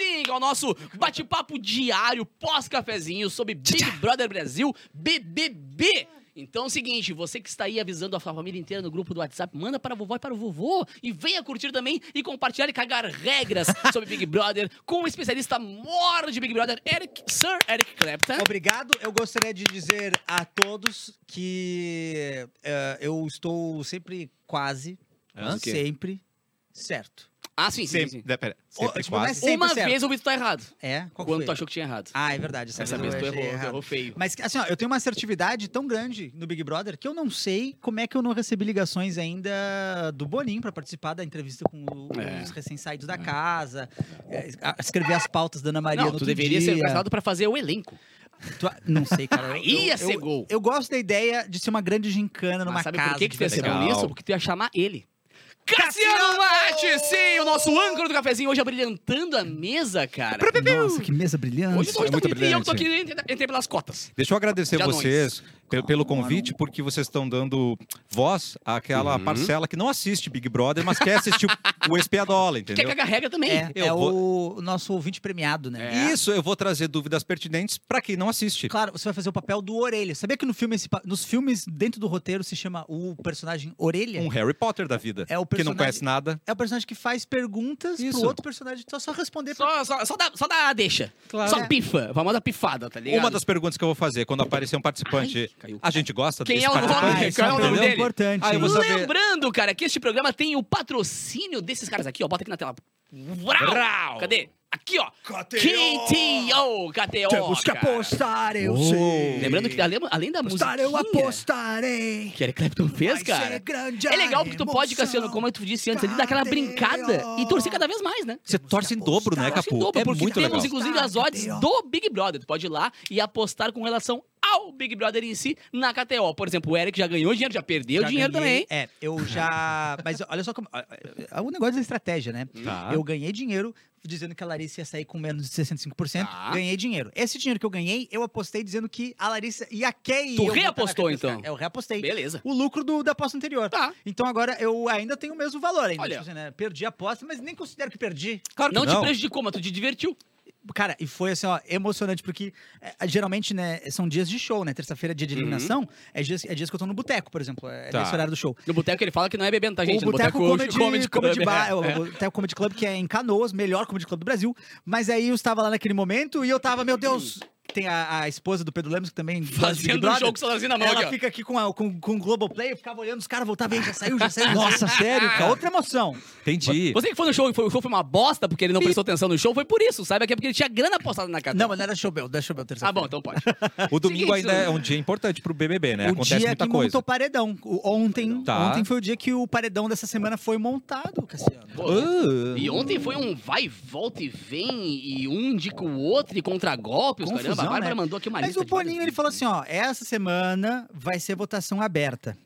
sim, é o nosso bate-papo diário pós-cafezinho sobre Big Brother Brasil BBB. Então é o seguinte, você que está aí avisando a sua família inteira no grupo do WhatsApp, manda para a vovó e para o vovô e venha curtir também e compartilhar e cagar regras sobre Big Brother com o especialista mor de Big Brother, Eric, Sir Eric Clapton. Obrigado. Eu gostaria de dizer a todos que eh, eu estou sempre quase, Hã? Sempre certo. Ah, sim, sim, Sempre, sim. né, pera, sempre tipo, não é quase. sempre Uma certo. vez eu vi tu tá errado. É? Qual Quando foi? tu achou que tinha errado. Ah, é verdade. Essa eu vez tu achei errou, tu errado. errou feio. Mas assim, ó, eu tenho uma assertividade tão grande no Big Brother que eu não sei como é que eu não recebi ligações ainda do Boninho pra participar da entrevista com o- É. os recém-saídos da casa, é, a- escrever as pautas da Ana Maria Não, no tu outro deveria ser dia. casado pra fazer o elenco. Tu- Não sei, cara. Eu, ia eu, ser eu, gol. eu gosto da ideia de ser uma grande gincana numa Mas sabe casa. por que, que tu ia ser verdade. bom nisso? Porque tu ia chamar ele. Cassiano Mate, sim, o nosso âncora do cafezinho hoje abrilhantando a mesa, cara. Nossa, que mesa brilhante. Hoje, hoje É tá muito bonito e eu tô aqui, brilhante. entrei, entrei pelas cotas. Deixa eu agradecer Já vocês pe- pelo Calma, convite, porque vocês estão dando voz àquela Uhum. parcela que não assiste Big Brother, mas quer assistir o- o Espiadola, Quer entendeu? cagar regra também. É, Eu é vou- o nosso ouvinte premiado, né? É. Isso, eu vou trazer dúvidas pertinentes pra quem não assiste. Claro, você vai fazer o papel do Orelha. Sabia que no filme, nos filmes, dentro do roteiro, se chama o personagem Orelha? Um Harry Potter da vida. É o Que não personagem- conhece nada. É o personagem que faz perguntas Isso. pro outro personagem, só, só responder. pra- Só, só, só, dá, só dá a deixa. Claro. Só É. pifa. A famosa pifada, tá ligado? Uma das perguntas que eu vou fazer quando aparecer um participante, Ai, caiu. a gente gosta Quem desse é o nome? Ah, é Qual é o nome pergunta dele? importante. Ah, eu vou saber. Lembrando, cara, que este programa tem o patrocínio desses caras aqui, ó. Bota aqui na tela. Vrau! Vrau! Cadê? Aqui, ó. KTO, KTO. Temos que cara. apostar, eu Oh. sei. Lembrando que além, além da música. Apostar, eu apostarei. Que Eric Clapton fez, Vai cara. grande É legal a porque tu pode, emoção. Cassiano, como tu disse antes, ali, dar aquela brincada e torcer cada vez mais, né? Você torce em dobro, né, Torce em Capu? dobro, É porque muito temos, legal. inclusive, as odds KTO. do Big Brother. Tu pode ir lá e apostar com relação ao Big Brother em si na KTO. Por exemplo, o Eric já ganhou dinheiro, já perdeu Já dinheiro ganhei. também. É, eu já. Mas olha só como. É um negócio da estratégia, né? Tá. Eu ganhei dinheiro dizendo que a Larissa ia sair com menos de 65%. Tá. Ganhei dinheiro. Esse dinheiro que eu ganhei, eu apostei dizendo que a Larissa e a Kay. Tu reapostou, então? Eu reapostei. Beleza. O lucro do, da aposta anterior. Tá. Então agora eu ainda tenho o mesmo valor ainda. Olha. Tipo assim, né? Perdi a aposta, mas nem considero que perdi. Claro que Não, não. te prejudicou, mas tu te divertiu. Cara, e foi assim, ó, emocionante, porque é, geralmente, né, são dias de show, né? Terça-feira é dia de Uhum. eliminação, é, dias, é dias que eu tô no boteco, por exemplo. É Tá. nesse horário do show. No boteco ele fala que não é bebendo, tá, gente? o No Boteco Comedy, Comedy Comedy, Bar, é, é, o é. Boteco Comedy Club, que é em Canoas, melhor Comedy Club do Brasil. Mas aí eu estava lá naquele momento e eu tava, meu Deus, tem a, a esposa do Pedro Lemos, que também Fazendo um jogo celularzinho na mão Ela aqui, fica aqui com, a, com, com o Globoplay, eu ficava olhando os caras voltavam, aí já saiu, já saiu. Nossa, sério, cara, outra emoção. Entendi. Você que foi no show e foi, o show foi uma bosta porque ele não prestou atenção no show, foi por isso, sabe? Que é porque ele tinha grana apostada na KTO. Não, mas não era showbell, não era showbell terça Ah, bom, então pode. O domingo Seguinte, ainda é um dia importante pro BBB, né? o Acontece dia muita que coisa. montou o paredão. Ontem, Tá. ontem foi o dia que o paredão dessa semana foi montado, Cassiano. Pô, Ah. E ontem foi um vai, volta e vem, e um indica o outro, e contra golpe, os Confusão, A Bárbara né? mandou aqui uma Mas lista o de vários Boninho, ele falou assim, ó, essa semana vai ser votação aberta.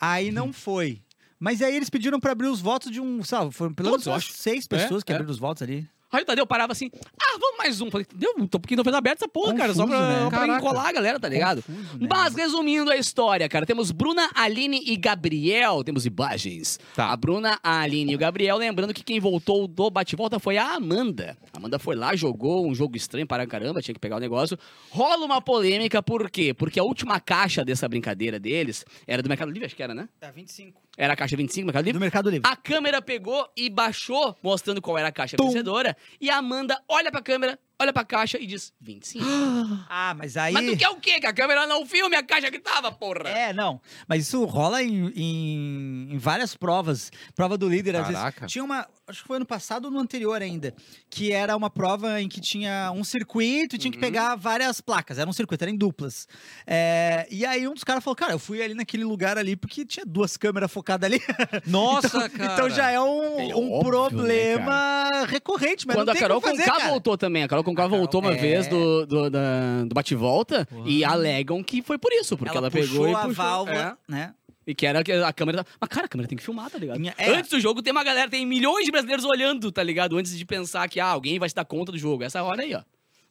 Aí Uhum. não foi. Mas aí eles pediram pra abrir os votos de um, sabe, foram pelo menos seis pessoas É, que é. abriram os votos ali. Aí o Tadeu parava assim, ah, vamos mais um. Falei, deu, tô porque não fez aberto essa porra, cara, só pra, Confuso, né? pra encolar a galera, tá ligado? Confuso, né? Mas resumindo a história, cara, temos Bruna, Aline e Gabriel, temos imagens. Tá. A Bruna, a Aline e o Gabriel, lembrando que quem voltou do bate-volta foi a Amanda. A Amanda foi lá, jogou um jogo estranho para caramba, tinha que pegar o negócio. Rola uma polêmica, por quê? Porque a última caixa dessa brincadeira deles era do Mercado Livre, acho que era, né? Tá, 25. Era a caixa 25 do Mercado Livre. Do Mercado Livre. A câmera pegou e baixou, mostrando qual era a caixa Tum. vencedora. E a Amanda olha pra câmera, olha pra caixa e diz 25. Ah, mas aí... Mas tu quer o quê? Que a câmera não filme a caixa que tava, porra. É, não. Mas isso rola em, em- em várias provas. Prova do líder, às Caraca. vezes. Tinha uma, acho que foi ano passado ou no anterior ainda, que era uma prova em que tinha um circuito e tinha que Uhum. pegar várias placas. Era um circuito, era em duplas. É, e aí um dos caras falou, cara, eu fui ali naquele lugar ali porque tinha duas câmeras focadas ali. Nossa, então, cara. então já é um, É um óbvio, problema recorrente, mas Quando não a Carol fazer, Conká cara. voltou também. A Carol Conká A Carol- voltou uma é. vez do, do, da- do bate-volta e alegam que foi por isso, porque ela, puxou pegou e a puxou. válvula, É. né? E que era que a câmera. Mas, cara, a câmera tem que filmar, tá ligado? É. Antes do jogo tem uma galera, tem milhões de brasileiros olhando, tá ligado? Antes de pensar que ah, alguém vai se dar conta do jogo. Essa hora aí, ó.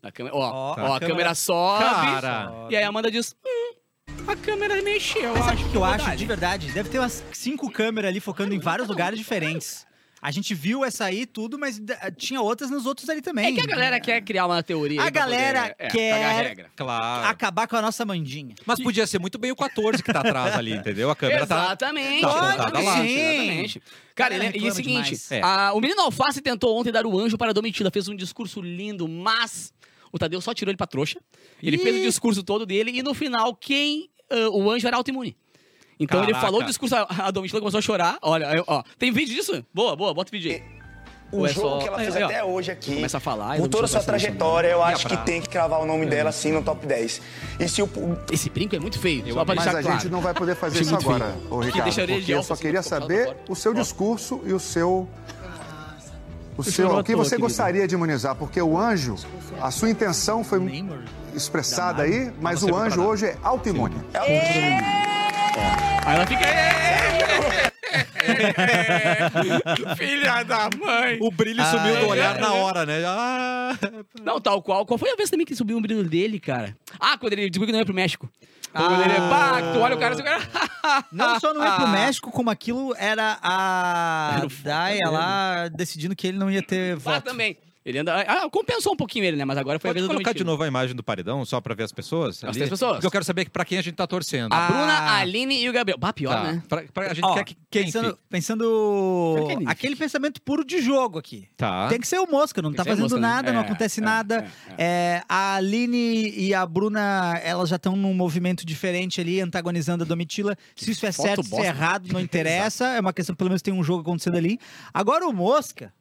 A câmera, ó, Ó, ó, a a, câmera- câmera sobe. Cara. E aí a Amanda diz: hum, a câmera mexeu. Mas sabe o que eu acho de verdade? Deve ter umas cinco câmeras ali focando em vários lugares diferentes. A gente viu essa aí tudo, mas da- tinha outras nos outros ali também. É que a galera quer criar uma teoria. A galera poder, é, quer- regra. Claro. Acabar com a nossa mandinha. Mas podia ser muito bem o 14 que tá atrás ali, entendeu? A câmera tá. Exatamente. tá exatamente, apontada lá. exatamente. Cara, ele- e o reclama seguinte. É. a- o menino Alface tentou ontem dar o anjo para a Domitila, fez um discurso lindo, mas o Tadeu só tirou ele pra trouxa. Ele fez o discurso todo dele e no final, quem. ah, o anjo era autoimune. Então ele Caraca. falou o discurso, a, Domitila começou a chorar. Olha, aí, ó. Tem vídeo disso? Boa, boa, bota o vídeo aí. O Ou é jogo só- que ela fez aí, ó. até hoje aqui, Começa a falar. com toda a sua trajetória, eu acho que tem que cravar o nome dela assim no top 10. E se o, Esse brinco é muito feio, só pra Mas deixar a claro. gente não vai poder fazer isso agora, feio. ô Ricardo, de porque eu só queria saber o seu discurso e o seu... O, seu, chorou o que você gostaria de imunizar, porque o anjo, a sua intenção foi expressada aí, mas o anjo pra nada. hoje é autoimune. Aí ela fica. Filha da mãe! O brilho sumiu do olhar na hora, né? Ah, Não, tal qual. Qual foi a vez também que subiu o brilho dele, cara? Ah, quando ele descobriu que não ia pro México. Quando ele é tu olha o cara, assim, o cara. Não só não ir pro México, como aquilo era a Era dele. lá decidindo que ele não ia ter Ah, voto. também. Ele anda. Ah, compensou um pouquinho ele, né? Mas agora foi a Pode vez do colocar de Domitila. novo a imagem do paredão, só pra ver as pessoas? As três pessoas. Porque eu quero saber pra quem a gente tá torcendo. A Bruna, Ah. a Aline e o Gabriel. Bah, pior, Tá. né? Pra, pra- a gente Ó, quer que quem pensando, fique? pensando que ele aquele pensamento puro de jogo aqui. Tá. Tem que ser o Mosca, não Tem tá que ser o fazendo Mosca, né? nada, não É, acontece é, nada. É, a Aline e a Bruna, elas já estão num movimento diferente ali, antagonizando a Domitila. Se isso é foto certo, se bosta. é errado, não interessa. é uma questão, pelo menos tem um jogo acontecendo ali. Agora o Mosca.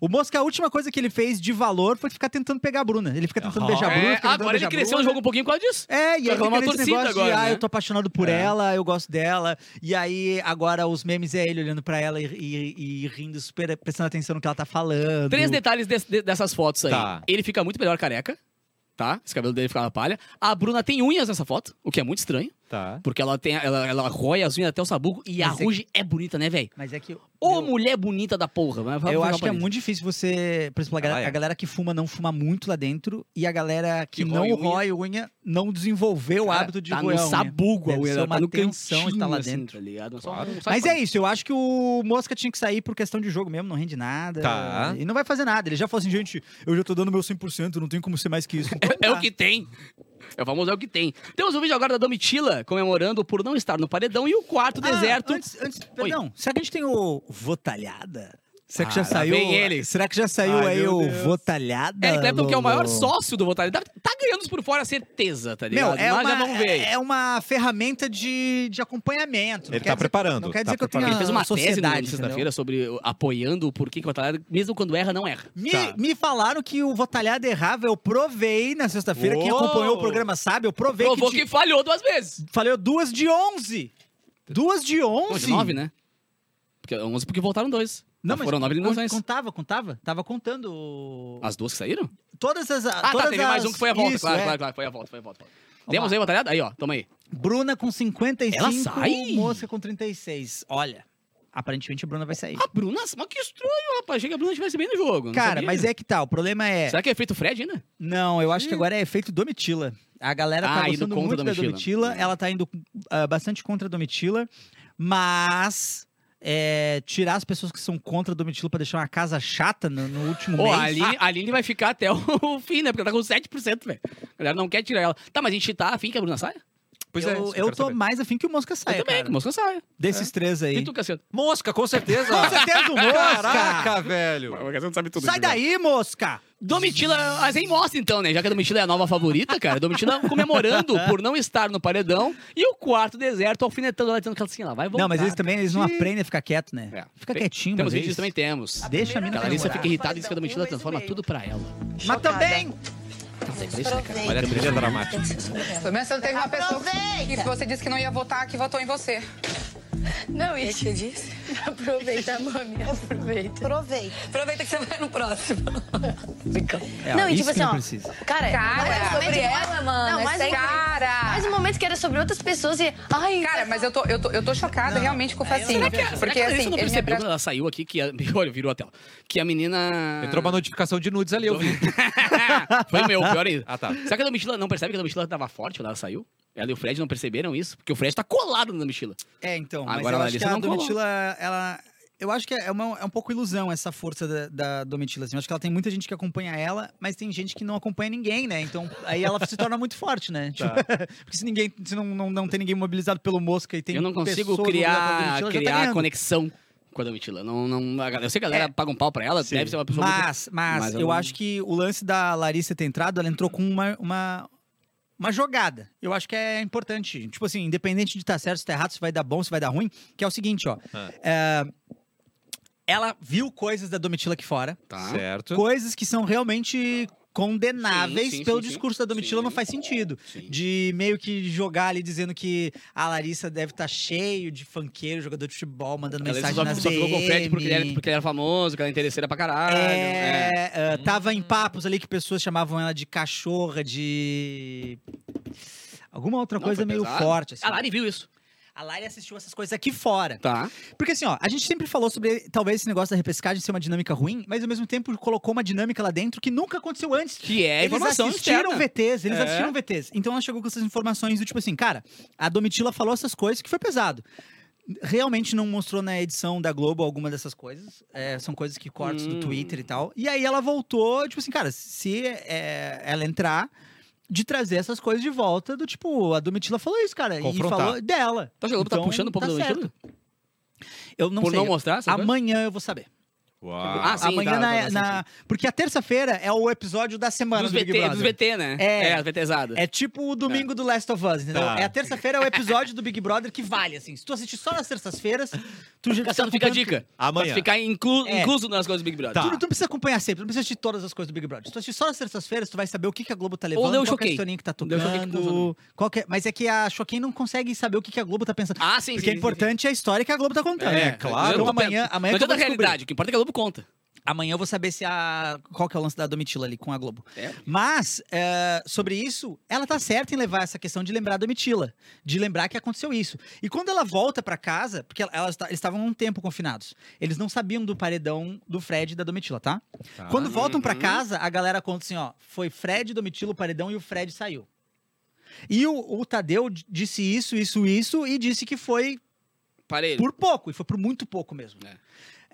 O Mosca, a última coisa que ele fez de valor foi ficar tentando pegar a Bruna. Ele fica tentando beijar a Bruna. É, agora ele a cresceu no jogo um pouquinho por causa disso. É, e aí uma fica nesse negócio de, agora, ah, né? eu tô apaixonado por É. ela, eu gosto dela. E aí, agora os memes é ele olhando pra ela e, e- e rindo, super prestando atenção no que ela tá falando. Três detalhes des- de- dessas fotos aí. Tá. Ele fica muito melhor careca, tá? Esse cabelo dele fica na palha. A Bruna tem unhas nessa foto, o que é muito estranho. Tá. Porque ela tem ela, ela rói as unhas até o sabugo. E a Mas é Ruge é bonita, né, velho? Mas é que. Ô, eu- mulher bonita da porra. Eu acho que é muito difícil você. Por exemplo, a galera, Ela é. a galera que fuma não fuma muito lá dentro e a galera que, Que não rói unha. rói unha não desenvolveu o Cara, hábito de tá roer no a unha. sabugo a Deve unha, ser ela uma tá no tensão cantinho, estar lá assim, dentro. tá ligado? Só- Claro. Mas é isso, eu acho que o Mosca tinha que sair por questão de jogo mesmo, não rende nada. Tá. E não vai fazer nada. Ele já falou assim, gente, eu já tô dando meu 100%, não tem como ser mais que isso. Então, É tá. o que tem. É o famoso é o que tem. Temos um vídeo agora da Domitila comemorando por não estar no paredão e o quarto Ah, deserto. Antes, antes, perdão, será que a gente tem o Votalhada? Será que Ah, já lá saiu? ele. Será que já saiu Ai, aí o. Votalhada? Eric Clapton, que é o maior sócio do Votar. Tá, tá ganhando por fora, certeza, tá ligado? Meu, é Mas uma, já vamos ver. é uma ferramenta de, de acompanhamento. Ele tá dizer- preparando, Não quer tá dizer que eu preparando. tenha Ele fez uma tese na sociedade, sexta-feira sobre apoiando o porquê que o Votar, mesmo quando erra, não erra. Me, Tá. me falaram que o Votalhada errava, eu provei na sexta-feira. Quem acompanhou o programa sabe, eu provei Provou que, que, ti- falhou duas vezes. falei duas de 11. Duas de 11. Não, de nove, né? Porque, 11 porque voltaram dois. Não, mas foram nove eliminações. contava, contava. Tava contando As duas que saíram? todas as Ah, todas tá, teve mais as- um que foi a volta. Isso, claro, é. claro, claro, foi a volta, foi a volta. Lá. aí, batalhada? Aí, ó, toma aí. Bruna com 55, Ela sai? Mosca com 36. Olha, aparentemente a Bruna vai sair. A Bruna, mas que estranho, rapaz. Achei que a Bruna estivesse bem no jogo. Cara, sabia. mas é que tá, o problema é... Será que é efeito Fred ainda? Não, eu acho que agora é efeito Domitila. A galera tá Ah, indo gostando contra muito a da Domitila. Domitila. Ela tá indo ah, bastante contra a Domitila. Mas é, tirar as pessoas que são contra a Domitila pra deixar uma casa chata no, no último Pô, mês. a Aline, a Aline vai ficar até o fim, né? Porque ela tá com 7%, velho. A galera não quer tirar ela. Tá, mas a gente tá afim que a Bruna saia? Pois eu, é, eu tô saber. mais afim que o Mosca saia, eu também, cara. que a Mosca saia. Desses três aí. E tu, Cassiano? Mosca, com certeza. Com certeza o Mosca! Caraca, velho. O Cassiano sabe tudo. Sai daí, Mosca! Domitila, mas aí mostra então, né? Já que a Domitila é a nova favorita, cara. Domitila comemorando por não estar no paredão. E o quarto deserto alfinetando ela, dizendo que ela assim, ela vai voltar. Não, mas eles também eles não aprendem a ficar quieto, né? É. Fica Tem- quietinho, Temos vídeos também, temos. Deixa a mina A Larissa fica irritada e diz que a Domitila transforma tudo pra ela. Chocada. Olha a trilha dramática. Pelo menos você não teve uma pessoa que você disse que não ia votar, que votou em você. Não, e te disse? Aproveita, mami, aproveita. Aproveita. Aproveita que você vai no próximo. É, Não, e isso tipo que assim, não ó. precisa. Cara, Cara, mais um sobre ela, mano. Não, é mais um. Cara! Mais um momento que era sobre outras pessoas e. Ai, Cara, mas eu tô, eu tô, eu tô chocada realmente com o Facinho. Será que, a- será Porque que assim, não percebeu quando ela saiu aqui que a... Olha, virou a tela. Que a menina... Entrou uma notificação de nudes ali, eu vi. Foi meu, pior ainda. Ah, tá. Será que a Domitila não percebe que a Domitila tava forte quando ela saiu? Ela e o Fred não perceberam isso? Porque o Fred tá colado na Domitila. É, então. Agora mas a eu acho Larissa que a não colou. Domitila, ela... Eu acho que é, uma- é um pouco ilusão essa força da, da Domitila. Assim. Eu acho que ela tem muita gente que acompanha ela, mas tem gente que não acompanha ninguém, né? Então aí ela se torna muito forte, né? Tipo, porque se ninguém, se não, não, não tem ninguém mobilizado pelo Mosca e tem eu não consigo criar, Domitila, tá criar ganhando. conexão com a Domitila. Não, não, a eu sei que a galera É. paga um pau pra ela, Sim. deve ser uma pessoa muito... Mas, mas, Mas eu eu não- acho que o lance da Larissa ter entrado, ela entrou com uma, uma, uma jogada. Eu acho que é importante. Tipo assim, independente de estar certo, se tá errado, se vai dar bom, se vai dar ruim, que é o seguinte, ó. Ah. É, ela viu coisas da Domitila aqui fora, Tá. Certo. coisas que são realmente condenáveis Sim, sim, pelo sim, discurso da Domitila, sim. não faz sentido. Sim. De meio que jogar ali dizendo que a Larissa deve estar cheio de funkeiro, jogador de futebol, mandando Ela mensagem só, nas só Fred porque ele, era, porque ele era famoso, que ela era interesseira pra caralho. é. É, ah, tava em papos ali que pessoas chamavam ela de cachorra, de. Alguma outra Não, coisa meio pesado. forte. Assim. A Lari viu isso. A Lari assistiu essas coisas aqui fora. Tá. Porque assim, ó, a gente sempre falou sobre talvez esse negócio da repescagem ser uma dinâmica ruim, mas ao mesmo tempo colocou uma dinâmica lá dentro que nunca aconteceu antes. Que é eles informação assistiram externa. VTs, eles É. assistiram VTs. Então ela chegou com essas informações do tipo assim, cara, a Domitila falou essas coisas que foi pesado. Realmente não mostrou na edição da Globo alguma dessas coisas. É, são coisas que cortes do Hum. Twitter e tal. E aí ela voltou, tipo assim, cara, se é, ela entrar, de trazer essas coisas de volta, do tipo, a Domitila falou isso, cara. E falou dela. Então, Globo tá Então, puxando um pouco tá da Domitila? Eu não Por sei. não mostrar essa coisa? Amanhã eu vou saber. Uau. Ah, sim, Amanhã tá, na, tá, na- Porque a terça-feira é o episódio da semana Dos do Big VT, Brother. dos VT, né? É. É, as VTzadas. É tipo o domingo do Last of Us, entendeu? Tá. É a terça-feira é o episódio do Big Brother que vale, assim. Se tu assistir só nas terças-feiras, tu já Cassiano, fica a dica. Amanhã. Pra ficar inclu- É. incluso nas coisas do Big Brother. Tá. Tu, não- tu não precisa acompanhar sempre, tu não precisa assistir todas as coisas do Big Brother. Se tu assistir só nas terças-feiras, tu vai saber o que, que a Globo tá levando, qual é a Choquei. historinha que tá Ler o Choquei que tá tocando. qual que é- Mas é que a Choquei não consegue saber o que, que a Globo tá pensando. Ah, sim, Porque sim, é importante a história que a Globo tá contando. É, claro. Então amanhã, amanhã Não que eu adianta a realidade, o que importa é que a Globo conta. Amanhã eu vou saber se a. Qual que é o lance da Domitila ali com a Globo. É. Mas, é, sobre isso, ela tá certa em levar essa questão de lembrar a Domitila. De lembrar que aconteceu isso. E quando ela volta pra casa, porque elas, eles estavam um tempo confinados. Eles não sabiam do paredão do Fred e da Domitila, tá? Tá. Quando voltam pra Uhum. casa, a galera conta assim, ó. Foi Fred, Domitila, o paredão e o Fred saiu. E o, o Tadeu disse isso, isso, isso, e disse que foi Parelho. por pouco, e foi por muito pouco mesmo. É.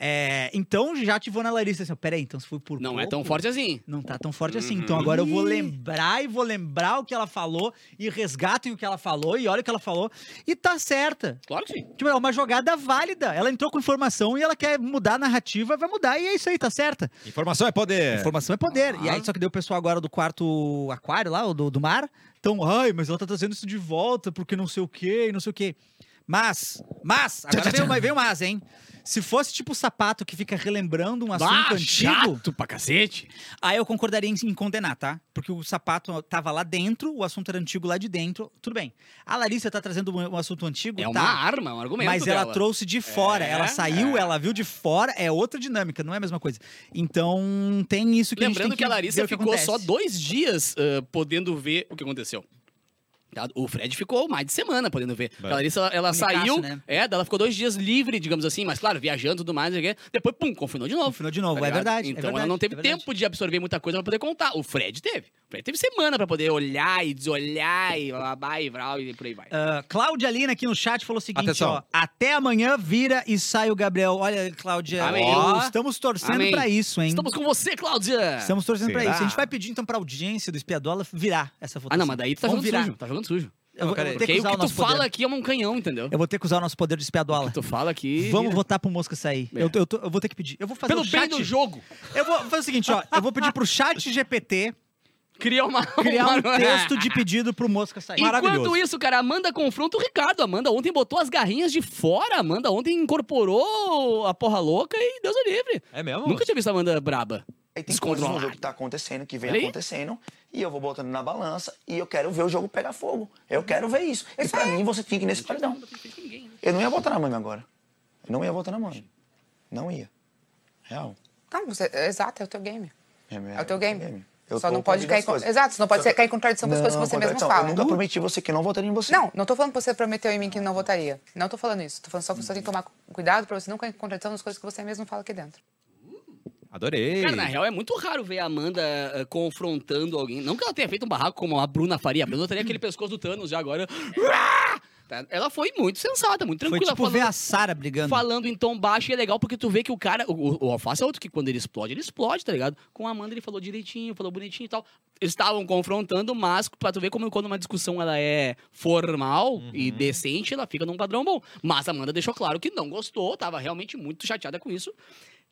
É, então já ativou na Larissa assim, peraí, então se foi por Não pouco... é tão forte assim. Não tá tão forte assim. Uhum. Então agora eu vou lembrar e vou lembrar o que ela falou e resgatem o que ela falou e olha o que ela falou. E tá certa. Claro que sim. Tipo, é uma jogada válida. Ela entrou com informação e ela quer mudar a narrativa, vai mudar e é isso aí, tá certa. Informação é poder. Informação é poder. E Ah. aí, só que deu o pessoal agora do quarto aquário lá, do, do mar. Então, ai, mas ela tá trazendo isso de volta porque não sei o quê e não sei o quê. Mas, mas, agora veio, uma- veio mas, hein? Se fosse tipo o sapato que fica relembrando um assunto Ah, antigo, chato pra cacete. aí eu concordaria em, em condenar, tá? Porque o sapato tava lá dentro, o assunto era antigo lá de dentro, tudo bem. A Larissa tá trazendo um, um assunto antigo, É uma tá? arma, um argumento Mas ela dela. trouxe de fora, É, ela saiu, é. ela viu de fora, é outra dinâmica, não é a mesma coisa. Então, tem isso que a gente Lembrando tem que, a ver Larissa o ficou só acontece. dois dias ah, podendo ver o que aconteceu. O Fred ficou mais de semana podendo ver. Vai. A Larissa, ela, ela saiu, né? é, ela ficou dois dias livre, digamos assim, mas claro, viajando e tudo mais, não sei o quê. depois, pum, confinou de novo. Confinou de novo, tá é verdade. é Então verdade, ela não teve é tempo de absorver muita coisa pra poder contar. O Fred teve. O Fred teve semana pra poder olhar e desolhar e blá, e vral, e por aí vai. Ah, Cláudia Lina aqui no chat falou o seguinte, Atenção. ó. Até amanhã vira e sai o Gabriel. Olha, Cláudia, Amém. ó, estamos torcendo Amém. pra isso, hein? Estamos com você, Cláudia! Estamos torcendo pra Será? isso. A gente vai pedir então pra audiência do Espiadola virar essa Ah, votação. não, mas daí tu tá Vamos jogando virar. sujo. Tá jogando sujo. Eu vou, eu Porque o que tu fala poder. aqui é um canhão, entendeu? Eu vou ter que usar o nosso poder de O espiadola. que tu fala aqui... Vamos votar pro Mosca sair. É. Eu, tô- eu vou ter que pedir. Eu vou fazer Pelo o bem chat. do jogo. Eu vou fazer o seguinte, ó. Eu vou pedir pro chat GPT Criar uma... criar um uma- texto de pedido pro Mosca sair. Enquanto isso, cara, Amanda confronta o Ricardo. Amanda ontem botou as garrinhas de fora. Amanda ontem incorporou a porra louca e Deus o livre. É mesmo? Nunca tinha visto a Amanda braba. Aí tem coisas no jogo que tá acontecendo, que vem Olha acontecendo, e eu vou botando na balança e eu quero ver o jogo pegar fogo. Eu quero ver isso. E pra mim você fica nesse paredão. Eu não ia votar na mãe agora. Eu não ia votar na mãe. Não ia. Real. Não, você, exato, é o teu game. meu- É o teu game. Eu Só tô não pode cair com... Exato, você não pode Só cair em contradição com as coisas que você mesmo fala. Eu nunca prometi você que não votaria em você. Não, não tô falando que você prometeu em mim que não votaria. Não tô falando isso. Tô falando só que você tem que tomar cuidado pra você não cair em contradição nas coisas que você mesmo fala aqui dentro. Adorei. Cara, na real, é muito raro ver a Amanda eh, confrontando alguém. Não que ela tenha feito um barraco como a Bruna faria. A Bruna teria aquele pescoço do Thanos já agora. tá? Ela foi muito sensata, muito Foi tranquila. tipo falando, ver a Sara brigando. falando em tom baixo e é legal porque tu vê que o cara, o, o Alface é outro que quando ele explode, ele explode, tá ligado? Com a Amanda ele falou direitinho, falou bonitinho e tal. Eles estavam confrontando, mas pra tu ver como quando uma discussão ela é formal Uhum. e decente, ela fica num padrão bom. Mas a Amanda deixou claro que não gostou, tava realmente muito chateada com isso.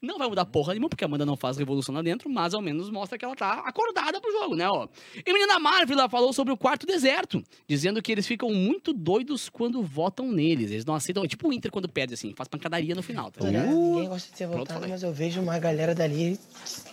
Não vai mudar porra nenhuma, porque a Amanda não faz revolução lá dentro, mas ao menos mostra que ela tá acordada pro jogo, né, ó. E a menina Marvel falou sobre o quarto deserto, dizendo que eles ficam muito doidos quando votam neles. Eles não aceitam, é tipo o Inter quando perde, assim, faz pancadaria no final, tá ligado? Ninguém gosta de ser Pronto, votado, falei. mas eu vejo uma galera dali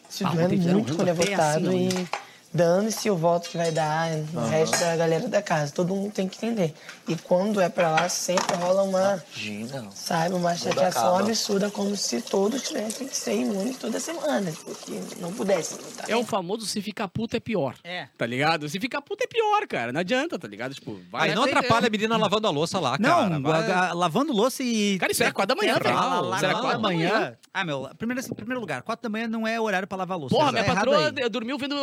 se Ah, doendo fizeram muito quando é até votado assim, e dando-se o voto que vai dar no resto da galera da casa. Todo mundo tem que entender. E quando é pra lá, sempre rola uma, Imagina. sabe, uma chateação absurda, como se todos tivessem que ser imunes toda semana, porque não pudessem votar. É o famoso se ficar puto é pior. É. Tá ligado? Se ficar puto é pior, cara. Não adianta, tá ligado? Tipo, vai. Aí não atrapalha a menina lavando a louça lá, Não, cara. Vai- a- a- lavando louça e. Cara, isso era quatro da manhã, velho. lá, Isso lá, quatro da manhã. manhã. Ah, meu, primeiro, em primeiro lugar, quatro da manhã não é horário pra lavar louça. Porra, Tá minha patroa dormiu vendo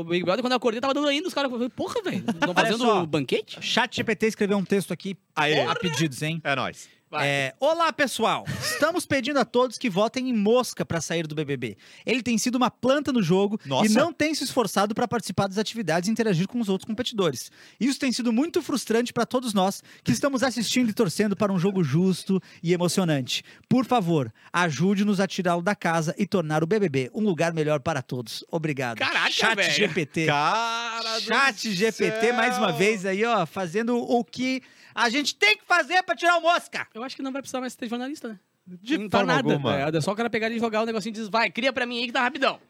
o, Big Brother quando eu acordei, tava dando ainda. Os caras falaram, porra, velho, não Olha fazendo só. banquete? Chat GPT escreveu um texto aqui Aê. a pedidos, hein? É nóis. É, Olá, pessoal! Estamos pedindo a todos que votem em Mosca para sair do BBB. Ele tem sido uma planta no jogo Nossa. e não tem se esforçado para participar das atividades e interagir com os outros competidores. Isso tem sido muito frustrante para todos nós que estamos assistindo e torcendo para um jogo justo e emocionante. Por favor, ajude-nos a tirá-lo da casa e tornar o BBB um lugar melhor para todos. Obrigado. Caraca, Chat velho. GPT. Cara Chat GPT, céu. mais uma vez aí, ó, fazendo o que a gente tem que fazer para tirar o Mosca. Eu acho que não vai precisar mais ter jornalista, né? De não nada. alguma. É, é só o cara pegar e jogar o negocinho e diz, vai, cria pra mim aí que tá rapidão.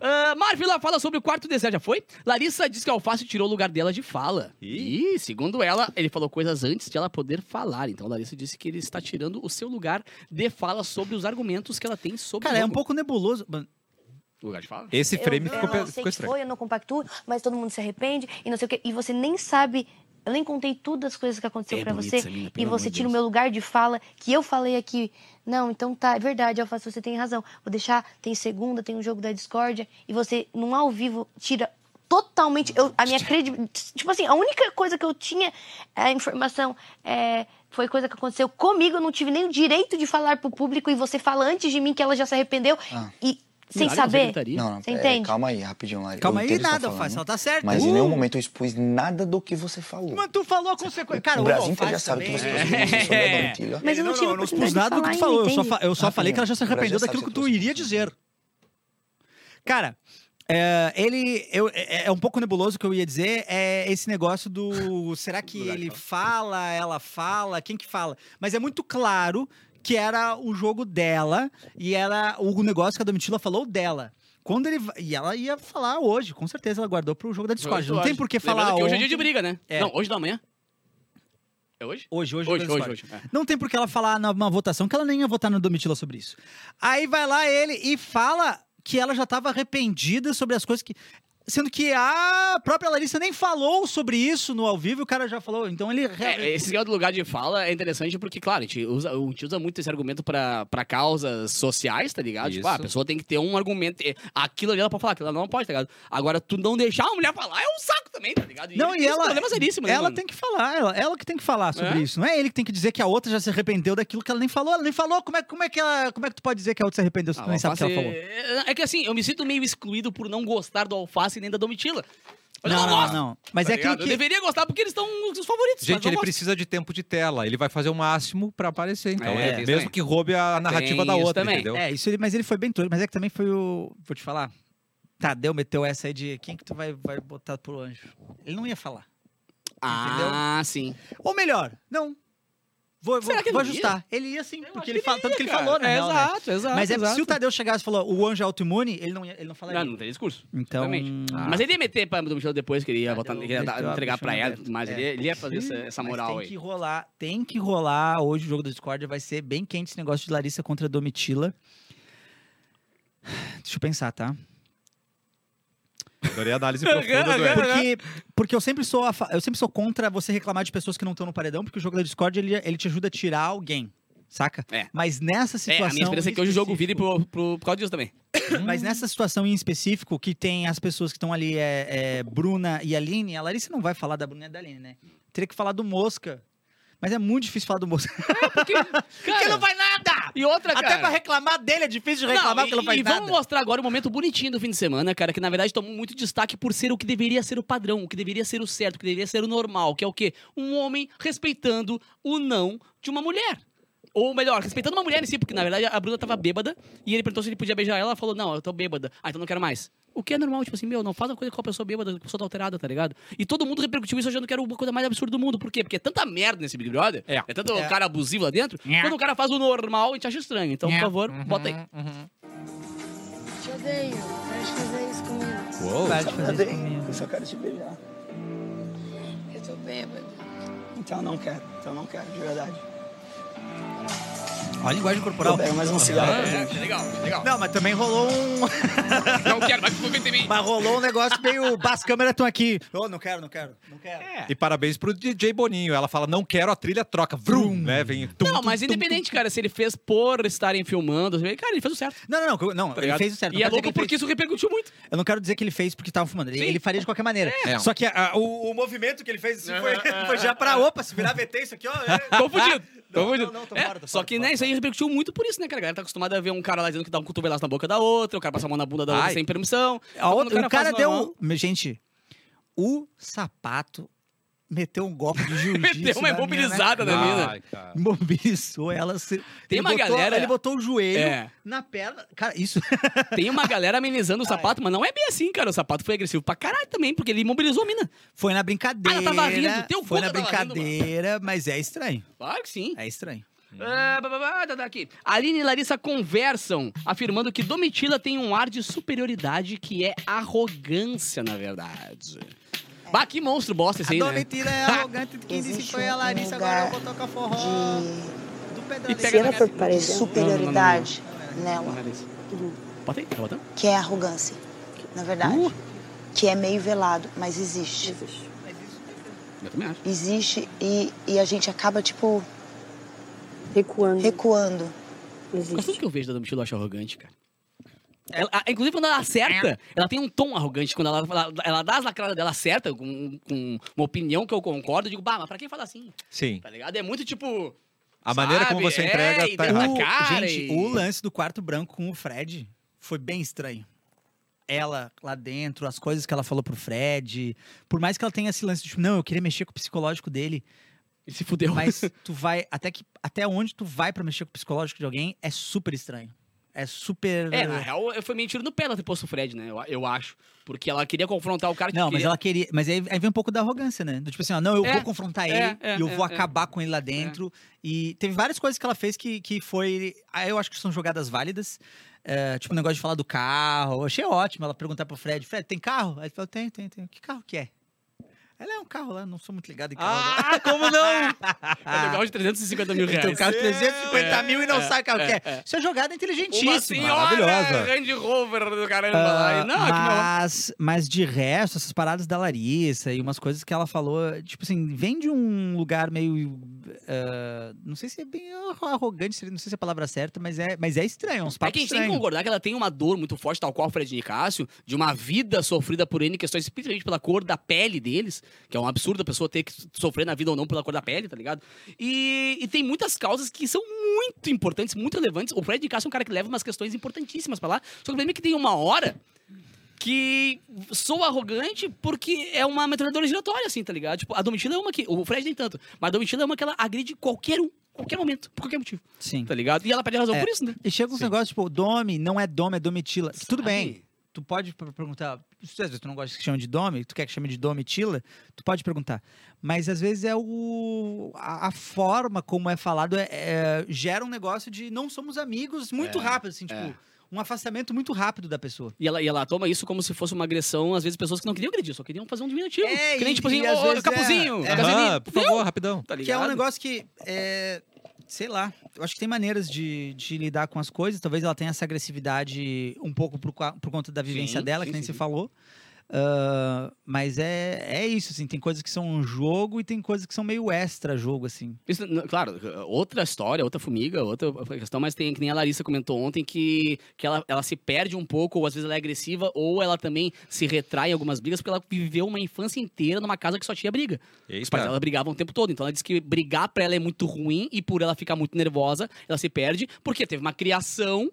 Ah, Marvila fala sobre o quarto deserto, já foi? Larissa diz que a Alface tirou o lugar dela de fala. Ih. E, segundo ela, ele falou coisas antes de ela poder falar. Então, Larissa disse que ele está tirando o seu lugar de fala sobre os argumentos que ela tem sobre Cara, o é um pouco nebuloso. Lugar de fala? Esse frame eu, ficou, eu pe- sei ficou que estranho. foi, eu não compactuo, mas todo mundo se arrepende e não sei o quê. E você nem sabe. Eu nem contei tudo as coisas que aconteceu É pra bonito você. e você tira o meu lugar de fala, que eu falei aqui. Não, então tá, é verdade, Alface, você tem razão. Vou deixar, tem segunda, tem um jogo da discórdia. E você, num ao vivo, tira totalmente. Eu, a minha credibilidade. Tipo assim, a única coisa que eu tinha, a informação, é, foi coisa que aconteceu comigo. Eu não tive nem o direito de falar pro público. E você fala antes de mim que ela já se arrependeu. Ah. E sem saber. Não, não. Você é, entende? calma aí, rapidinho, Lari. Calma aí, que você nada, tá ela tá certa. Mas em Uh! nenhum momento eu expus nada do que você falou. Mas tu falou a consequência. Cara, o Brasil inteiro já sabe que também- você falou sobre a Domitila. Mas eu não, tive não oportunidade expus nada de do que tu falou. Eu só, eu só Rapidinho. falei que ela já se arrependeu daquilo que que tu iria dizer. Cara, é, ele. eu- é, é um pouco nebuloso o que eu ia dizer. É esse negócio do. Será que ele fala, ela fala? Quem que fala? Mas é muito claro que era o jogo dela e era o negócio que a Domitila falou dela. Quando ele. E ela ia falar hoje, com certeza ela guardou pro jogo da Discord. Não tem por que falar que hoje é dia de briga, né? É. Não, hoje da manhã. É hoje? Hoje, hoje, Hoje, da hoje, Discord. hoje. é. Não tem por que ela falar numa votação que ela nem ia votar no Domitila sobre isso. Aí vai lá ele e fala que ela já estava arrependida sobre as coisas que. Sendo que a própria Larissa nem falou sobre isso no ao vivo, e o cara já falou. Então ele. É, esse negócio do lugar de fala é interessante porque, claro, a gente usa, a gente usa muito esse argumento pra, pra causas sociais, tá ligado? Tipo, ah, a Isso. pessoa tem que ter um argumento. é, Aquilo ali ela pode falar, aquilo ela não pode, tá ligado? Agora, tu não deixar a mulher falar é um saco também, tá ligado? Não, ele e esse ela, problema seríssimo, né, ela mano? tem que falar, ela, ela que tem que falar sobre É? isso. Não é ele que tem que dizer que a outra já se arrependeu daquilo que ela nem falou. Ela nem falou. Como é, como é, que, ela, como é que tu pode dizer que a outra se arrependeu se Ah, tu nem sabe o que ela falou? É é que assim, eu me sinto meio excluído por não gostar do alface nem da domitila. Mas eu Não, não, gosto, não. Mas tá é ligado? que. Eu deveria gostar porque eles estão os favoritos. mas Gente, eu ele gosto. precisa de tempo de tela. Ele vai fazer o máximo pra aparecer. Então, É, isso mesmo também. que roube a narrativa Tem da isso outra, também. entendeu? É, isso ele, mas ele foi bem todo. Mas é que também foi o. Vou te falar. Tadeu meteu essa aí de quem que tu vai, vai botar pro anjo. Ele não ia falar. Ah, sim. Ou melhor, não. Vou, vou, Será que vou ele ajustar. Ele ia sim, Eu porque ele que fala, tanto ia, que ele cara. falou, né? É, exato, exato. Mas é exato. se o Tadeu chegasse e falou o anjo é autoimune, ele não ia, ele não falaria. Não, não tem discurso. Então, ah. Mas ele ia meter pra Domitila depois, que ele ia, Ah, botar, ele ia dar- entregar pra ela, mas É. ele, ia- ele ia fazer essa, essa Mas moral tem aí. que rolar, tem que rolar. Hoje o jogo da Discord vai ser bem quente esse negócio de Larissa contra Domitila. Deixa eu pensar, tá? Adorei a análise profunda do Eric. Porque, porque eu sempre sou a fa- eu sempre sou contra você reclamar de pessoas que não estão no paredão, porque o jogo da Discord ele, ele te ajuda a tirar alguém, saca? É. Mas nessa É, situação. a minha esperança é que hoje o jogo vire pro, pro, por causa disso também. Mas nessa situação em específico, que tem as pessoas que estão ali, é, é, Bruna e Aline, a Larissa não vai falar da Bruna e da Aline, né? Teria que falar do Mosca. Mas é muito difícil falar do moço. Porque, cara, Porque não faz nada! E outra, cara... Até pra reclamar dele é difícil de reclamar porque e, não faz e nada. vamos mostrar agora o momento bonitinho do fim de semana, cara, que na verdade tomou muito destaque por ser o que deveria ser o padrão, o que deveria ser o certo, o que deveria ser o normal, que é o quê? Um homem respeitando o não de uma mulher. Ou melhor, respeitando uma mulher em si, porque na verdade a Bruna tava bêbada e ele perguntou se ele podia beijar ela, ela falou: Não, eu tô bêbada. Ah, então não quero mais. O que é normal, tipo assim, meu, não faz uma coisa com a pessoa bêbada, a pessoa tá alterada, tá ligado? E todo mundo repercutiu isso achando que era uma coisa mais absurda do mundo. Por quê? Porque é tanta merda nesse Big Brother, É. é tanto cara abusivo lá dentro, quando o cara faz o normal, a gente acha estranho. Então, por favor, bota aí. Te odeio. Pode fazer isso comigo. Uou. Para de fazer isso comigo. Eu só quero te beijar. Eu tô bêbada. Então não quero, então não quero, de verdade. Olha a linguagem corporal. Pega mais um cigarro pra É, gente. legal, legal. Não, mas também rolou um. Não quero, vai pro em mim. mas rolou um negócio meio. As câmeras estão aqui. Oh, não quero, não quero. Não quero. E parabéns pro DJ Boninho. Ela fala, não quero, a trilha troca. Vrum, né? Vem. tum, Não, tum, mas tum, independente, cara, se ele fez por estarem filmando, cara, ele fez o certo. Não, não, não. não tá ele fez o certo. E é louco porque fez- isso repercutiu muito. Eu não quero dizer que ele fez porque tava fumando. Ele, ele faria de qualquer maneira. É. Só que a- o, o movimento que ele fez assim, foi, foi já pra opa, se virar VT isso aqui, ó. é. Tô fudido. Tô Não, fudido. não, não, tô É, Só que, né, isso aí repercutiu muito por isso, né, cara? A galera tá acostumada a ver um cara lá dizendo que dá um cotovelaço na boca da outra, o cara passa a mão na bunda da outra Ai. sem permissão. A Então, outra- o cara faz deu. normal- Gente, o sapato meteu um golpe de jiu-jitsu. Meteu uma na mina, né? imobilizada na mina. Ai, cara. Mobilizou ela. Se... Tem ele uma botou- galera- Ele botou o joelho É. na perna. Cara, isso. Tem uma galera amenizando o sapato, mas não é bem assim, cara. O sapato foi agressivo pra caralho também, porque ele imobilizou a mina. Foi na brincadeira. Ah, ela tava rindo. Teu Foi na tava rindo, brincadeira, mas é estranho. Claro que sim. É estranho. Ah, blá, blá, blá, tá, tá aqui. Aline e Larissa conversam, afirmando que Domitila tem um ar de superioridade que é arrogância, na verdade. Bah, que monstro bosta esse A aí, né? Domitila é arrogante. Quem disse Existe foi a um Larissa, agora eu vou tocar forró. de Do E Pedro pega cena na- por superioridade nela, Bota aí, tá botando? que é arrogância, na verdade. Uh. Que é meio velado, mas existe. Eu também acho. Existe e, e a gente acaba, tipo, Recuando. recuando. Mas tudo que eu vejo da Domitila eu acho arrogante, cara. Ela, a- inclusive, quando ela acerta, ela tem um tom arrogante. Quando ela, ela, ela dá as lacradas dela, acerta com, com uma opinião que eu concordo. Eu digo, bah, mas pra quem fala assim? Sim. Tá ligado? É muito tipo. A maneira como Sabe? você É, entrega tá errado. na O- cara gente, e- o lance do quarto branco com o Fred foi bem estranho. Ela lá dentro, as coisas que ela falou pro Fred. Por mais que ela tenha esse lance de, tipo, não, eu queria mexer com o psicológico dele. Ele se fudeu. Mas tu vai. Até, que, até onde tu vai pra mexer com o psicológico de alguém é super estranho. É super. É, na real, foi meio tiro no pé ela ter posto o Fred, né? Eu, eu acho. Porque ela queria confrontar o cara que Não, mas queria... ela queria. Mas aí, aí vem um pouco da arrogância, né? Do tipo assim, ó, não, eu É, vou confrontar é, ele é, e eu é, vou é. acabar com ele lá dentro. E teve várias coisas que ela fez que, que foi. Aí eu acho que são jogadas válidas. É, tipo, o negócio de falar do carro. Eu achei ótimo ela perguntar pro Fred: Fred, tem carro? Aí ele falou: tem, tem, tem. Que carro que é? Ela é um carro lá, não sou muito ligado em carro. né? Ah, como não? É um carro de 350 mil reais. tem um carro de 350 mil e não é, sabe o carro que é, é. Isso é jogada Uma inteligentíssima. senhora maravilhosa. Range Rover do caramba lá. E, Não, aqui não. mas, mas de resto, essas paradas da Larissa e umas coisas que ela falou, tipo assim, vem de um lugar meio. Ah, não sei se é bem arrogante, não sei se é a palavra certa, mas é, mas é estranho, uns É papos que a gente tem que concordar que ela tem uma dor muito forte, tal qual o Fred Nicásio, de uma vida sofrida por N questões, principalmente pela cor da pele deles, que é um absurdo a pessoa ter que sofrer na vida ou não pela cor da pele, tá ligado? E, e tem muitas causas que são muito importantes, muito relevantes. O Fred Nicásio é um cara que leva umas questões importantíssimas pra lá, só que o problema é que tem uma hora que sou arrogante porque é uma metralhadora giratória, assim, tá ligado? Tipo, a Domitila é uma que. O Fred nem tanto, mas a Domitila é uma que ela agride qualquer um, qualquer momento, por qualquer motivo, Sim. tá ligado? E ela perde a razão É. por isso, né? E chega uns negócios, tipo, Domi não é Domi, é Domitila. Tudo Sabe? bem. Tu pode per- perguntar, se às vezes tu não gosta que chame de Domi, tu quer que chame de Domitila, tu pode perguntar. Mas às vezes é o. A, a forma como é falado é, é- gera um negócio de não somos amigos muito É, rápido, assim, tipo, é. Um afastamento muito rápido da pessoa. E ela, e ela toma isso como se fosse uma agressão, às vezes, pessoas que não queriam agredir, só queriam fazer um diminutivo. É, que nem, tipo assim, ô, é- capuzinho, é. Aham, por favor, rapidão. tá Que é um negócio que. É, sei lá, eu acho que tem maneiras de, de lidar com as coisas. Talvez ela tenha essa agressividade um pouco por, por conta da vivência Sim, dela, sim, que nem sim, você falou. Ah, mas é, é isso, assim, tem coisas que são um jogo e tem coisas que são meio extra jogo, assim. Isso, claro, outra história, outra formiga, outra questão, mas tem que nem a Larissa comentou ontem que, que ela, ela se perde um pouco, ou às vezes ela é agressiva, ou ela também se retrai em algumas brigas, porque ela viveu uma infância inteira numa casa que só tinha briga. Os pais Eita. dela brigavam o tempo todo, então ela disse que brigar pra ela é muito ruim e por ela ficar muito nervosa, ela se perde, porque teve uma criação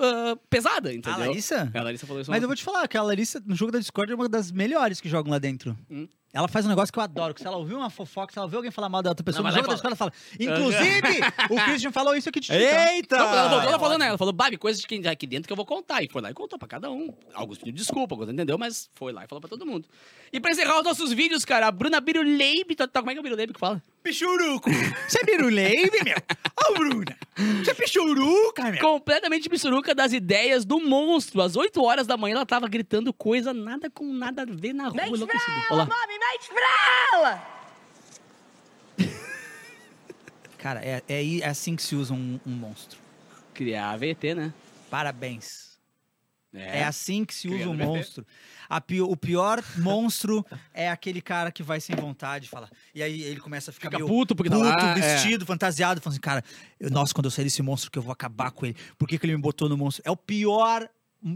ah, pesada, A entendeu? Larissa? É, a Larissa falou isso Mas eu vou te falar que a Larissa, no jogo da Discord, é uma das melhores que jogam lá dentro. Hum. Ela faz um negócio que eu adoro, que se ela ouvir uma fofoca, se ela ouvir alguém falar mal da outra pessoa, Não, no jogo lá da e Discord, ela fala. Inclusive, o Christian falou isso aqui de ti. tá? Eita! Não, ela voltou, ela falou, né? Ela falou, Babi, coisas de quem aqui dentro que eu vou contar. E foi lá e contou pra cada um. Alguns pediram desculpa, alguns entendeu, mas foi lá e falou pra todo mundo. E pra encerrar os nossos vídeos, cara, a Bruna Biruleibe, tá, tá- como é que é o Biruleibe que fala? Pichuruco! Você é biruleibe, meu? Ô, Bruna! Você é pichuruca, meu? Completamente bissuruca das ideias do monstro. Às 8 horas da manhã ela tava gritando coisa nada com nada a ver na rua. enlouquecida. Olha lá. Mami, mente pra ela! Cara, é, é, aí- é assim que se usa um, um monstro. Criar VT, né? Parabéns. É, assim que se usa um monstro. O pior monstro é aquele cara que vai sem vontade, fala. E aí ele começa a ficar Fica meio puto porque tá puto, lá, é. vestido, fantasiado, falando assim, cara, eu- nossa, quando eu sair desse monstro que eu vou acabar com ele. Por que, que ele me botou no monstro? É o pior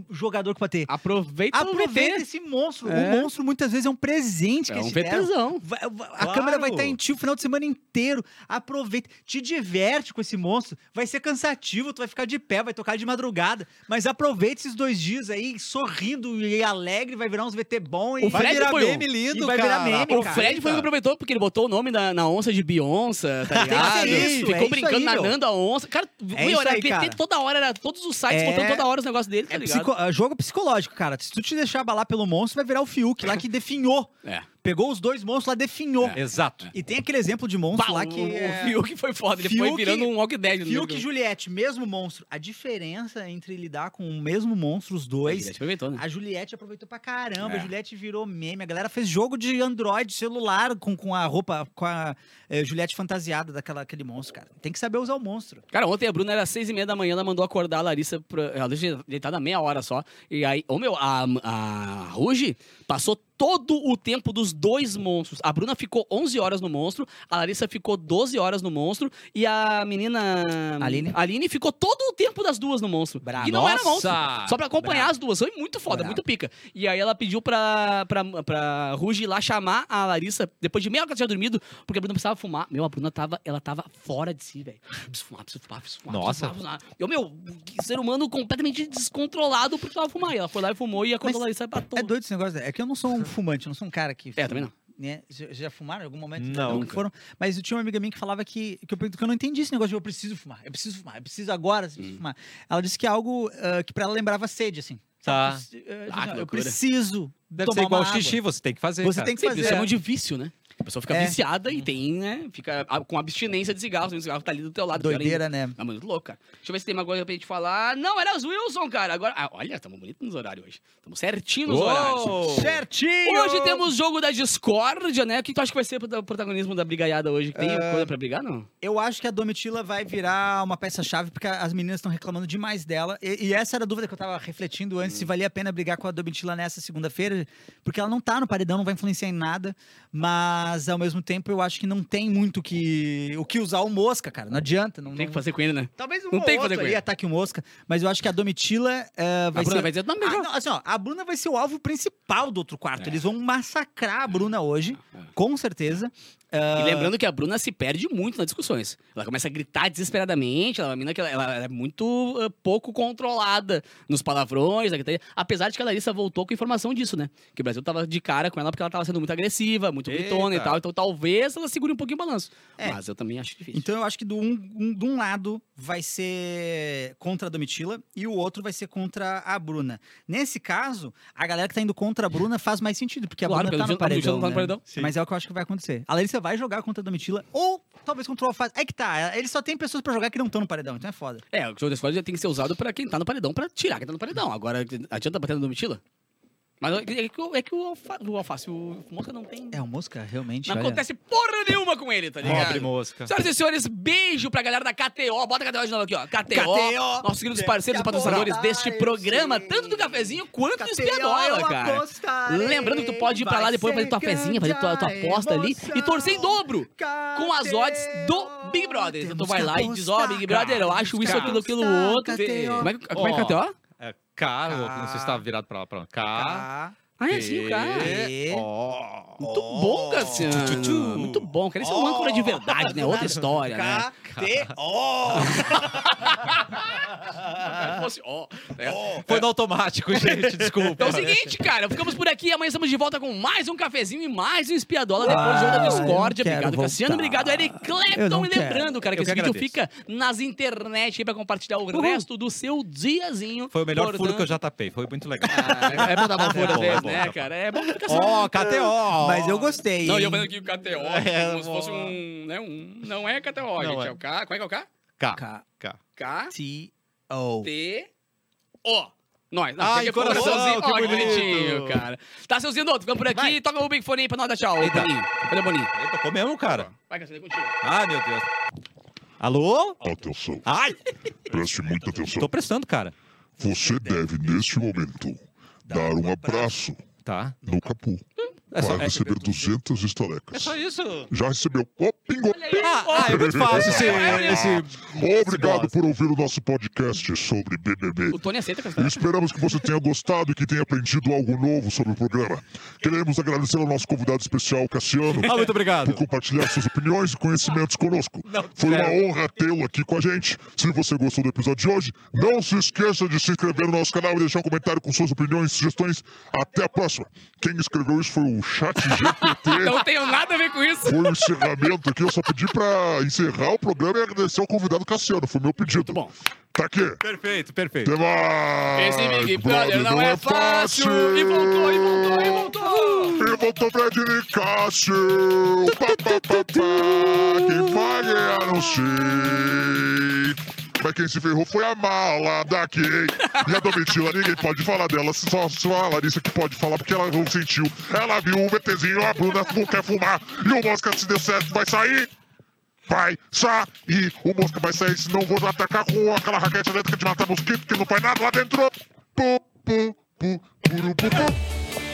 jogador que pode ter. Aproveita, Aproveita esse monstro. É. O monstro muitas vezes é um presente que É um. VTzão. Vai- vai- A Claro. câmera vai estar em ti o final de semana inteiro. Aproveita, te diverte com esse monstro. Vai ser cansativo, tu vai ficar de pé, vai tocar de madrugada. Mas aproveita esses dois dias aí, sorrindo e alegre, vai virar uns VT bom e O Vai Fred virar foi o- meme lindo, e vai cara. virar meme, O cara. Fred foi o que aproveitou porque ele botou o nome na, na onça de Beyoncé, tá ligado? isso, Ficou é brincando, aí, meu. nadando a onça. Cara, É meu, era aí, VT cara. toda hora, era todos os sites É- botando toda hora os negócios dele, tá É ligado? Psico- jogo psicológico, cara. Se tu te deixar abalar pelo monstro, vai virar o Fiuk lá que definhou. É. Pegou os dois monstros lá, definhou. Exato. E tem aquele exemplo de monstro Pá, lá que. o, é... o Fiuk foi foda, ele foi virando um Walk Dead. no Fiuk e. Juliette, mesmo monstro. A diferença entre lidar com o mesmo monstro, os dois. Juliette aproveitou, né? A Juliette aproveitou pra caramba. É. A Juliette virou meme. A galera fez jogo de Android celular com, com a roupa, com a eh, Juliette fantasiada daquela, aquele monstro, cara. Tem que saber usar o monstro. Cara, ontem a Bruna era seis e meia da manhã, ela mandou acordar a Larissa, pra, ela deixou deitada meia hora só. E aí, ô meu, a, a Ruge passou todo o tempo dos dois monstros. A Bruna ficou 11 horas no monstro, a Larissa ficou 12 horas no monstro e a menina Aline? Aline ficou todo o tempo das duas no monstro. Bravo. E não era monstro. Só pra acompanhar as duas. Foi muito foda, Bravo. muito pica. E aí ela pediu pra, pra, pra Ruge ir lá chamar a Larissa, depois de meia hora que ela tinha dormido, porque a Bruna precisava fumar. Meu, a Bruna tava, ela tava fora de si, velho. Preciso fumar, preciso fumar, preciso fumar. Nossa. Preciso fumar, preciso fumar. Eu, meu, ser humano completamente descontrolado porque precisava fumar. E ela foi lá e fumou e acordou Mas a Larissa pra É doido esse negócio. É que eu não sou um fumante, eu não sou um cara que. É, também não. Né? Já, já fumaram em algum momento? Não, Nunca foram. Mas eu tinha uma amiga minha que falava que, que, eu, pergunto- que eu não entendi esse negócio de eu preciso fumar, eu preciso fumar, eu preciso agora eu Hum. preciso fumar. Ela disse que é algo ah, que pra ela lembrava sede, assim. Tá. Eh, Ah, que eu loucura. preciso. Deve tomar ser igual xixi, você tem que fazer. Você cara. tem que fazer. isso chamam de vício, né? A pessoa fica É. viciada e tem, né? Fica com abstinência de cigarro. O cigarro tá ali do teu lado. Doideira, né? É muito louco, cara. Deixa eu ver se tem uma coisa pra gente falar. Não, era as Wilson, cara. Agora. Ah, olha, estamos bonitos nos horários hoje. Estamos certinho nos horários. Uou! Certinho! Hoje temos jogo da discórdia, né? O que tu acha que vai ser o protagonismo da brigaiada hoje? Tem É. coisa pra brigar, não? Eu acho que a Domitila vai virar uma peça-chave, porque as meninas estão reclamando demais dela. E, e essa era a dúvida que eu tava refletindo antes, se valia a pena brigar com a Domitila nessa segunda-feira, porque ela não tá no paredão, não vai influenciar em nada, mas ao mesmo tempo eu acho que não tem muito que, o que usar o Mosca, cara. Não adianta. Não, Tem que fazer com ele, né? Talvez um não ou tem que fazer com ele. ataque o Mosca, mas eu acho que a Domitila eh, vai a Bruna ser... vai dizer, não, Ah, melhor. não, assim, ó, a Bruna vai ser o alvo principal do outro quarto. É. Eles vão massacrar a Bruna hoje, com certeza. E lembrando que a Bruna se perde muito nas discussões. Ela começa a gritar desesperadamente. Ela é uma menina que ela, ela é muito uh, pouco controlada nos palavrões. gritaria. Apesar de que a Larissa voltou com informação disso, né? Que o Brasil tava de cara com ela porque ela tava sendo muito agressiva, muito gritona e Eita. tal. Então talvez ela segure um pouquinho o balanço. É. Mas eu também acho difícil. Então eu acho que do um, um- de um lado vai ser contra a Domitila e o outro vai ser contra a Bruna. Nesse caso, a galera que tá indo contra a Bruna faz mais sentido, porque a Claro, Bruna tá no paredão. tá no né? paredão. Sim. Mas é o que eu acho que vai acontecer. A Larissa vai jogar contra a Domitila ou talvez contra o Alface. É que tá, eles só tem pessoas pra jogar que não estão no paredão, então é foda. É, o jogo da escola já tem que ser usado pra quem tá no paredão, pra tirar quem tá no paredão. Agora, adianta bater no Domitila? Mas é que, o- é que o, alfa, o alface, o mosca não tem. É, o Mosca, realmente. Não olha. acontece porra nenhuma com ele, tá ligado? Pobre mosca. Senhoras e senhores, beijo pra galera da KTO. Bota a KTO de novo aqui, ó. KTO, KTO. nossos queridos parceiros e patrocinadores deste Ah, programa, sei. tanto do cafezinho quanto do espiadola, eu cara. apostarei, Lembrando que tu pode ir pra lá depois fazer tua fezinha, fazer tua, tua aposta ali e torcer em dobro com as odds do Big Brother. Então tu vai lá e diz, ó, apostar, Big Brother, eu acho isso, aquilo, aquilo, outro. KTO. Como é que, como é é. KTO? É K, não sei se tá virado pra lá. Pra lá. K. Tá. Ah, é sim, o cara. E-. Muito bom, Cassiano. Muito bom, cara. Esse é um âncora de verdade, né? Outra história, né? KTO. Se fosse, ó, é. Foi no automático, gente, desculpa. Então é o seguinte, cara, ficamos por aqui. Amanhã estamos de volta com mais um cafezinho e mais um espiadola depois do jogo da Discord. Obrigado, Cassiano. Obrigado, Eric Eu Clapton. não E lembrando, cara, que Eu esse vídeo agradeço. fica nas internet aí pra compartilhar o resto do seu diazinho. Foi o melhor furo que eu já tapei. Foi muito legal. Ah, é bom dar uma É vezes, é bom, né, é bom. cara? É bom que fica só. Ó, KTO. Mas eu gostei. Não, e eu vendo aqui o KTO, É, como se fosse um, né, um... Não é KTO, Não gente, é. é o K... Como é que é o K? K. K. K. K... T O. T... O. Nós. Não, Ai, coração, coraçãozinho. que que bonito. bonitinho, cara. Tá, seu Zinoto, ficamos por aqui. Vai. Toca o Big Fone aí pra nós dar tchau. Eita. Boninho. Cadê o Boninho? Ele tocou mesmo, cara. Vai, Cassiano, contigo. Ai, meu Deus. Alô? Atenção, Ai, preste muita atenção. tô prestando, cara. Você deve, neste momento, dar um abraço Tá. no Capu. É só, Vai é, receber 200 é estalecas. só isso. Já recebeu. Ó, pingou. Ah, ah, é muito fácil esse... esse... Obrigado por ouvir o nosso podcast sobre BBB. O Tony aceita, Cassiano. esperamos que você tenha gostado e que tenha aprendido algo novo sobre o programa. Queremos agradecer ao nosso convidado especial, Cassiano, Ah, muito obrigado. por compartilhar suas opiniões e conhecimentos conosco. Foi uma honra tê-lo aqui com a gente. Se você gostou do episódio de hoje, não se esqueça de se inscrever no nosso canal e deixar um comentário com suas opiniões e sugestões. Até a próxima. Quem escreveu isso foi o Chat GPT. Não tenho nada a ver com isso. Foi o encerramento aqui. Eu só pedi pra encerrar o programa e agradecer ao convidado Cassiano. Foi meu pedido. Bom, Tá aqui. Perfeito, perfeito. Até mais. esse Big Brother não é fácil. E voltou, e voltou, e voltou. E voltou Fred Nicásio. Pá, pá, pá, pá. Quem vai ganhar, não sei. Mas quem se ferrou foi a mala daqui. E a Domitila, ninguém pode falar dela. Só, só a Larissa que pode falar, porque ela não sentiu. Ela viu o VTzinho, a Bruna não quer fumar. E o Mosca, se der certo, vai sair. Vai sair. O Mosca vai sair, senão vou atacar com aquela raquete elétrica de matar mosquito, que não faz nada lá dentro. Pu, pu, pu, pu, pu.